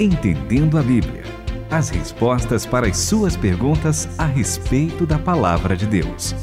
Entendendo a Bíblia. As respostas para as suas perguntas a respeito da palavra de Deus.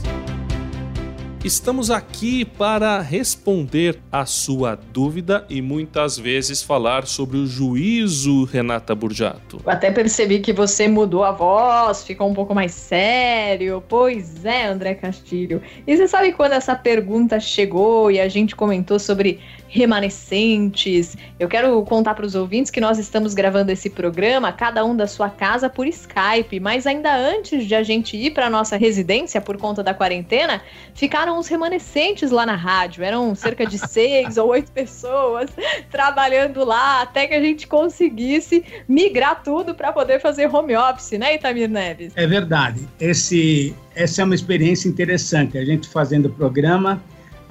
Estamos aqui para responder a sua dúvida e muitas vezes falar sobre o juízo, Renata Burjato. Eu até percebi que você mudou a voz, ficou um pouco mais sério. Pois é, André Castilho. E você sabe quando essa pergunta chegou e a gente comentou sobre remanescentes. Eu quero contar para os ouvintes que nós estamos gravando esse programa, cada um da sua casa por Skype, mas ainda antes de a gente ir para nossa residência por conta da quarentena, ficaram os remanescentes lá na rádio. Eram cerca de seis ou oito pessoas trabalhando lá até que a gente conseguisse migrar tudo para poder fazer home office, né, Itamir Neves? É verdade. Esse, essa é uma experiência interessante. A gente fazendo o programa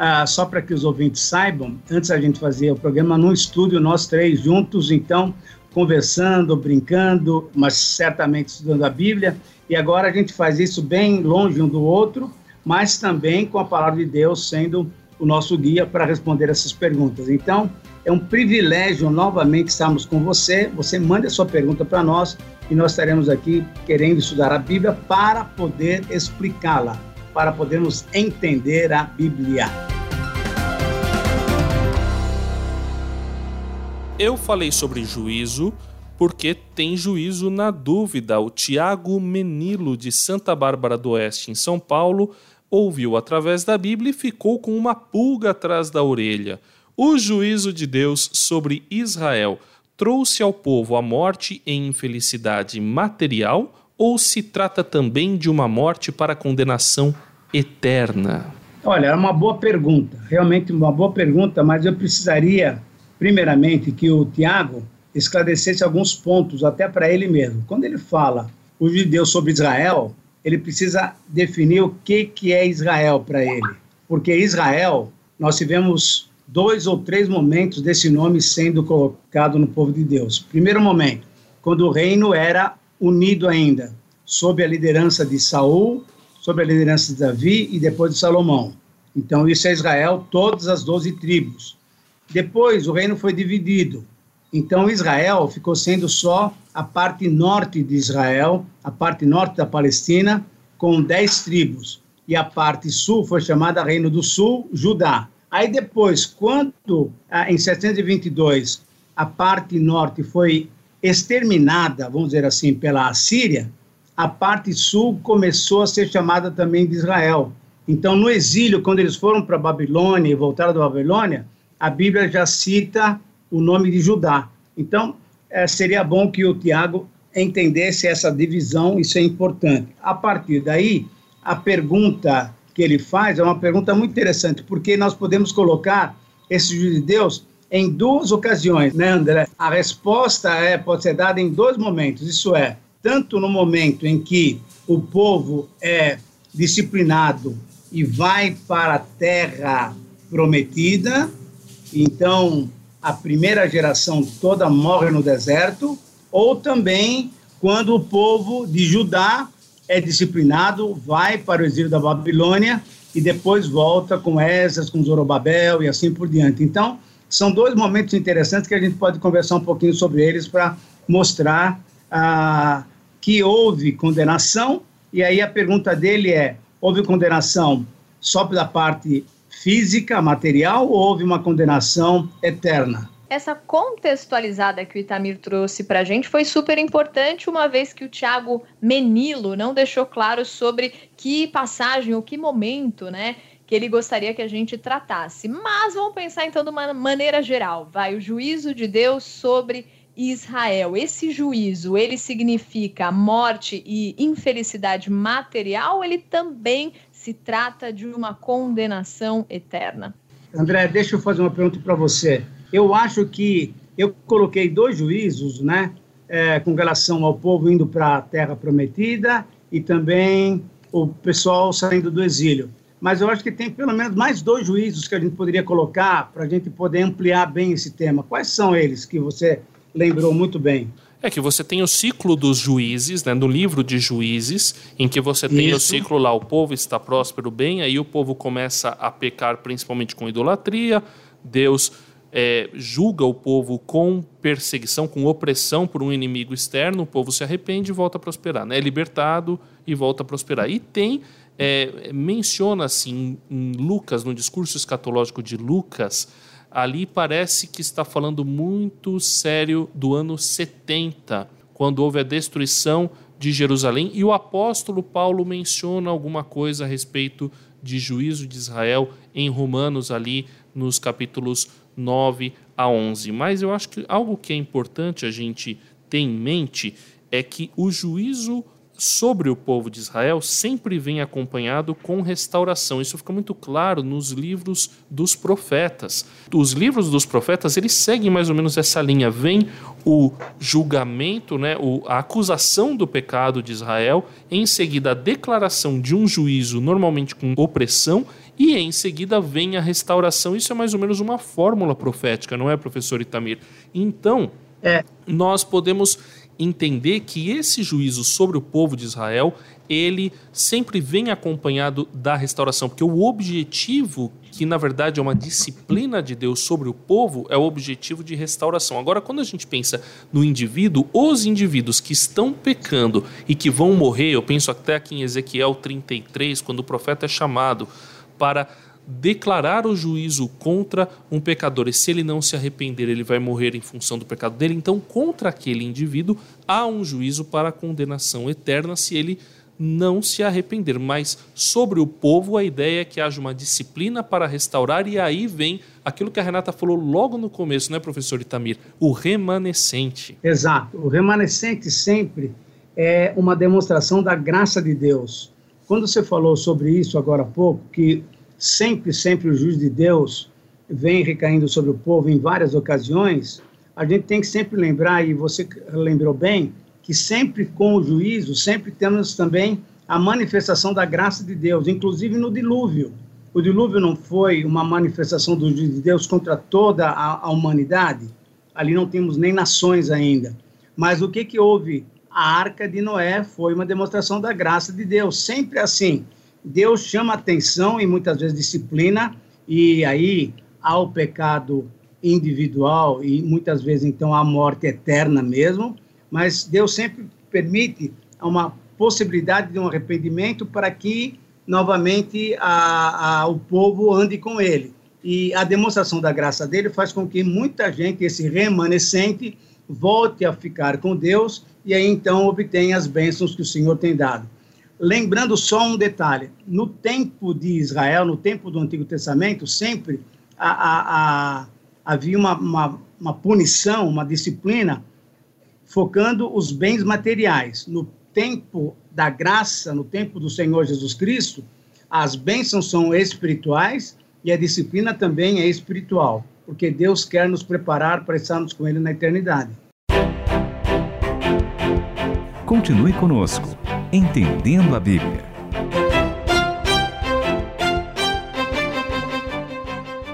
ah, só para que os ouvintes saibam, antes a gente fazia o programa num estúdio, nós três juntos, então, conversando, brincando, mas certamente estudando a Bíblia, e agora a gente faz isso bem longe um do outro, mas também com a palavra de Deus sendo o nosso guia para responder essas perguntas. Então, é um privilégio novamente estarmos com você. Você manda a sua pergunta para nós e nós estaremos aqui querendo estudar a Bíblia para poder explicá-la para podermos entender a Bíblia. Eu falei sobre juízo porque tem juízo na dúvida. O Tiago Menilo, de Santa Bárbara do Oeste, em São Paulo, ouviu através da Bíblia e ficou com uma pulga atrás da orelha. O juízo de Deus sobre Israel trouxe ao povo a morte e infelicidade material ou se trata também de uma morte para condenação eterna? Olha, é uma boa pergunta, realmente uma boa pergunta, mas eu precisaria, primeiramente, que o Tiago esclarecesse alguns pontos, até para ele mesmo. Quando ele fala o judeu sobre Israel, ele precisa definir o que, que é Israel para ele. Porque Israel, nós tivemos dois ou três momentos desse nome sendo colocado no povo de Deus. Primeiro momento, quando o reino era unido ainda, sob a liderança de Saul, sob a liderança de Davi e depois de Salomão. Então, isso é Israel, todas as doze tribos. Depois, o reino foi dividido. Então, Israel ficou sendo só a parte norte de Israel, a parte norte da Palestina, com dez tribos. E a parte sul foi chamada Reino do Sul, Judá. Aí depois, quando ah, em 722 a parte norte foi exterminada, vamos dizer assim, pela Assíria, a parte sul começou a ser chamada também de Israel. Então, no exílio, quando eles foram para Babilônia e voltaram da Babilônia, a Bíblia já cita o nome de Judá. Então, é, seria bom que o Tiago entendesse essa divisão, isso é importante. A partir daí, a pergunta que ele faz é uma pergunta muito interessante, porque nós podemos colocar esse juízo de Deus em duas ocasiões, né, André? A resposta é, pode ser dada em dois momentos, isso é, tanto no momento em que o povo é disciplinado e vai para a terra prometida, então a primeira geração toda morre no deserto, ou também quando o povo de Judá é disciplinado, vai para o exílio da Babilônia e depois volta com Esdras, com Zorobabel e assim por diante. Então, são dois momentos interessantes que a gente pode conversar um pouquinho sobre eles para mostrar ah, que houve condenação, e aí a pergunta dele é: houve condenação só pela parte física, material, ou houve uma condenação eterna? Essa contextualizada que o Itamir trouxe para a gente foi super importante, uma vez que o Tiago Menilo não deixou claro sobre que passagem ou que momento, né, que ele gostaria que a gente tratasse. Mas vamos pensar então de uma maneira geral. Vai o juízo de Deus sobre Israel. Esse juízo, ele significa morte e infelicidade material, ele também se trata de uma condenação eterna. André, deixa eu fazer uma pergunta para você. Eu acho que eu coloquei dois juízos, né, é, com relação ao povo indo para a Terra Prometida e também o pessoal saindo do exílio. Mas eu acho que tem pelo menos mais dois juízos que a gente poderia colocar para a gente poder ampliar bem esse tema. Quais são eles que você lembrou muito bem. É que você tem o ciclo dos juízes, né, no livro de juízes, em que você tem Isso. o ciclo lá, o povo está próspero bem, aí o povo começa a pecar principalmente com idolatria, Deus é, julga o povo com perseguição, com opressão por um inimigo externo, o povo se arrepende e volta a prosperar. Né? É libertado e volta a prosperar. E tem, é, menciona assim, em Lucas, no discurso escatológico de Lucas, ali parece que está falando muito sério do ano 70, quando houve a destruição de Jerusalém, e o apóstolo Paulo menciona alguma coisa a respeito de juízo de Israel em Romanos ali nos capítulos 9 a 11. Mas eu acho que algo que é importante a gente ter em mente é que o juízo sobre o povo de Israel sempre vem acompanhado com restauração. Isso fica muito claro nos livros dos profetas. Os livros dos profetas, eles seguem mais ou menos essa linha. Vem o julgamento, né, a acusação do pecado de Israel, em seguida a declaração de um juízo, normalmente com opressão, e em seguida vem a restauração. Isso é mais ou menos uma fórmula profética, não é, professor Itamir? Então, é. nós podemos entender que esse juízo sobre o povo de Israel, ele sempre vem acompanhado da restauração, porque o objetivo, que na verdade é uma disciplina de Deus sobre o povo, é o objetivo de restauração. Agora, quando a gente pensa no indivíduo, os indivíduos que estão pecando e que vão morrer, eu penso até aqui em Ezequiel 33, quando o profeta é chamado para declarar o juízo contra um pecador e se ele não se arrepender, ele vai morrer em função do pecado dele. Então, contra aquele indivíduo há um juízo para condenação eterna se ele não se arrepender. Mas sobre o povo, a ideia é que haja uma disciplina para restaurar, e aí vem aquilo que a Renata falou logo no começo, né, professor Itamir? O remanescente. Exato. O remanescente sempre é uma demonstração da graça de Deus. Quando você falou sobre isso agora há pouco, que sempre, sempre o juiz de Deus vem recaindo sobre o povo em várias ocasiões, a gente tem que sempre lembrar, e você lembrou bem, que sempre com o juízo, sempre temos também a manifestação da graça de Deus, inclusive no dilúvio. O dilúvio não foi uma manifestação do juízo de Deus contra toda a, a humanidade? Ali não temos nem nações ainda. Mas o que, que houve a arca de Noé foi uma demonstração da graça de Deus. Sempre assim. Deus chama atenção e muitas vezes disciplina, e aí há o pecado individual e muitas vezes então a morte eterna mesmo, mas Deus sempre permite uma possibilidade de um arrependimento para que novamente a, a, o povo ande com ele. E a demonstração da graça dele faz com que muita gente, esse remanescente, volte a ficar com Deus e aí então obtém as bênçãos que o Senhor tem dado. Lembrando só um detalhe: no tempo de Israel, no tempo do Antigo Testamento, sempre a, a, a, havia uma, uma, uma punição, uma disciplina focando os bens materiais. No tempo da graça, no tempo do Senhor Jesus Cristo, as bênçãos são espirituais e a disciplina também é espiritual, porque Deus quer nos preparar para estarmos com Ele na eternidade. Continue conosco, Entendendo a Bíblia.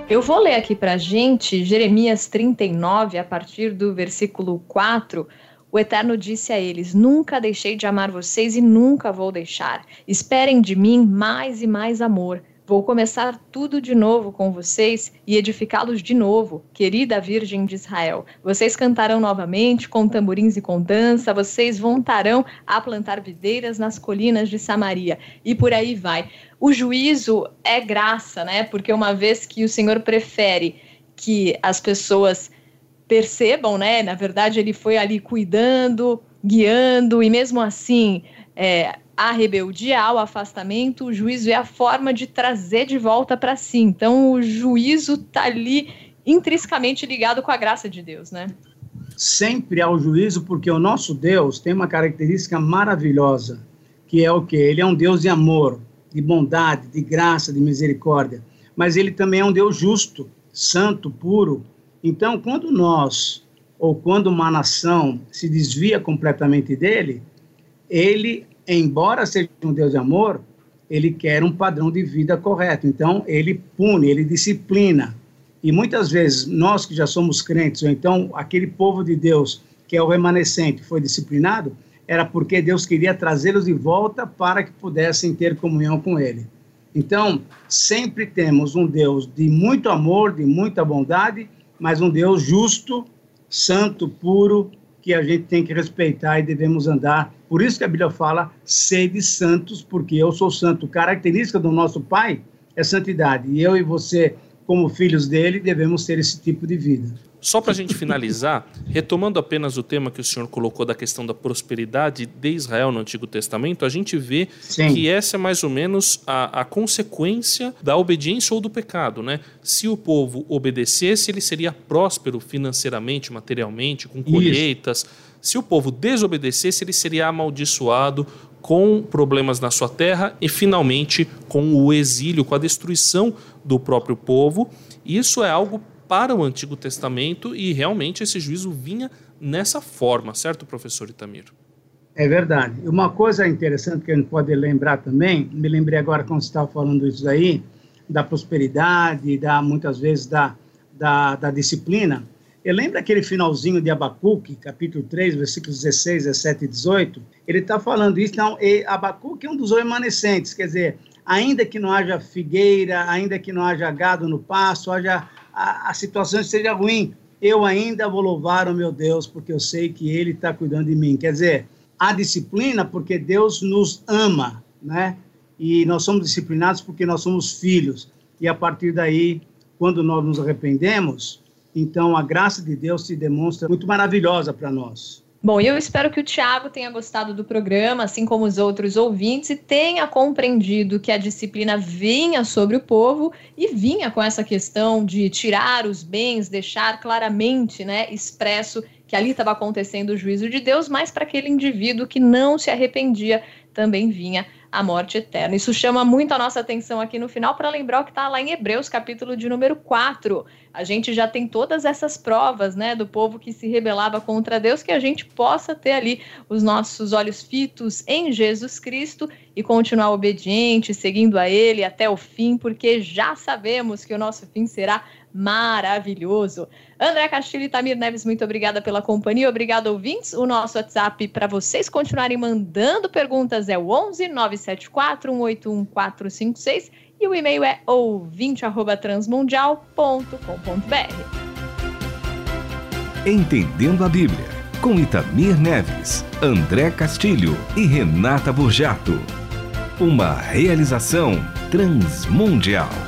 Eu vou ler aqui para a gente Jeremias 39, a partir do versículo 4. O Eterno disse a eles: Nunca deixei de amar vocês e nunca vou deixar. Esperem de mim mais e mais amor. Vou começar tudo de novo com vocês e edificá-los de novo, querida Virgem de Israel. Vocês cantarão novamente com tamborins e com dança, vocês voltarão a plantar videiras nas colinas de Samaria. E por aí vai. O juízo é graça, né? Porque uma vez que o Senhor prefere que as pessoas percebam, né? Na verdade, ele foi ali cuidando, guiando, e mesmo assim. É, a rebeldia, ao afastamento, o juízo é a forma de trazer de volta para si. Então, o juízo está ali intrinsecamente ligado com a graça de Deus, né? Sempre há o juízo, porque o nosso Deus tem uma característica maravilhosa, que é o que? Ele é um Deus de amor, de bondade, de graça, de misericórdia. Mas ele também é um Deus justo, santo, puro. Então, quando nós, ou quando uma nação se desvia completamente dele, ele embora seja um Deus de amor, ele quer um padrão de vida correto. Então, ele pune, ele disciplina. E muitas vezes, nós que já somos crentes, ou então aquele povo de Deus que é o remanescente foi disciplinado, era porque Deus queria trazê-los de volta para que pudessem ter comunhão com Ele. Então, sempre temos um Deus de muito amor, de muita bondade, mas um Deus justo, santo, puro, que a gente tem que respeitar e devemos andar. Por isso que a Bíblia fala, sede santos, porque eu sou santo. Característica do nosso Pai é santidade. E eu e você, como filhos dele, devemos ter esse tipo de vida. Só para a gente finalizar, retomando apenas o tema que o senhor colocou da questão da prosperidade de Israel no Antigo Testamento, a gente vê Sim. que essa é mais ou menos a, a, consequência da obediência ou do pecado, né? Se o povo obedecesse, ele seria próspero financeiramente, materialmente, com colheitas. Isso. Se o povo desobedecesse, ele seria amaldiçoado com problemas na sua terra e finalmente com o exílio, com a destruição do próprio povo. Isso é algo para o Antigo Testamento e realmente esse juízo vinha nessa forma, certo, professor Itamir? É verdade. Uma coisa interessante que a gente pode lembrar também, me lembrei agora quando você estava falando isso aí, da prosperidade, da, muitas vezes da, da, da disciplina. Eu lembro aquele finalzinho de Abacuque, capítulo 3, versículos 16, 17 e 18, ele está falando isso, não, Abacuque é um dos remanescentes, quer dizer, ainda que não haja figueira, ainda que não haja gado no pasto, haja a, a situação esteja ruim, eu ainda vou louvar o meu Deus, porque eu sei que Ele está cuidando de mim. Quer dizer, a disciplina, porque Deus nos ama, né? E nós somos disciplinados porque nós somos filhos. E a partir daí, quando nós nos arrependemos, então a graça de Deus se demonstra muito maravilhosa para nós. Bom, eu espero que o Tiago tenha gostado do programa, assim como os outros ouvintes, e tenha compreendido que a disciplina vinha sobre o povo e vinha com essa questão de tirar os bens, deixar claramente né, expresso que ali estava acontecendo o juízo de Deus, mas para aquele indivíduo que não se arrependia também vinha a morte eterna. Isso chama muito a nossa atenção aqui no final para lembrar o que está lá em Hebreus, capítulo de número 4. A gente já tem todas essas provas, né, do povo que se rebelava contra Deus, que a gente possa ter ali os nossos olhos fitos em Jesus Cristo e continuar obediente, seguindo a Ele até o fim, porque já sabemos que o nosso fim será maravilhoso. André Castilho e Tamir Neves, muito obrigada pela companhia. Obrigado, ouvintes. O nosso WhatsApp para vocês continuarem mandando perguntas é o 11 974 181 456 e o e-mail é ouvinte@transmundial.com.br. Entendendo a Bíblia com Itamir Neves, André Castilho e Renata Burjato. Uma realização transmundial.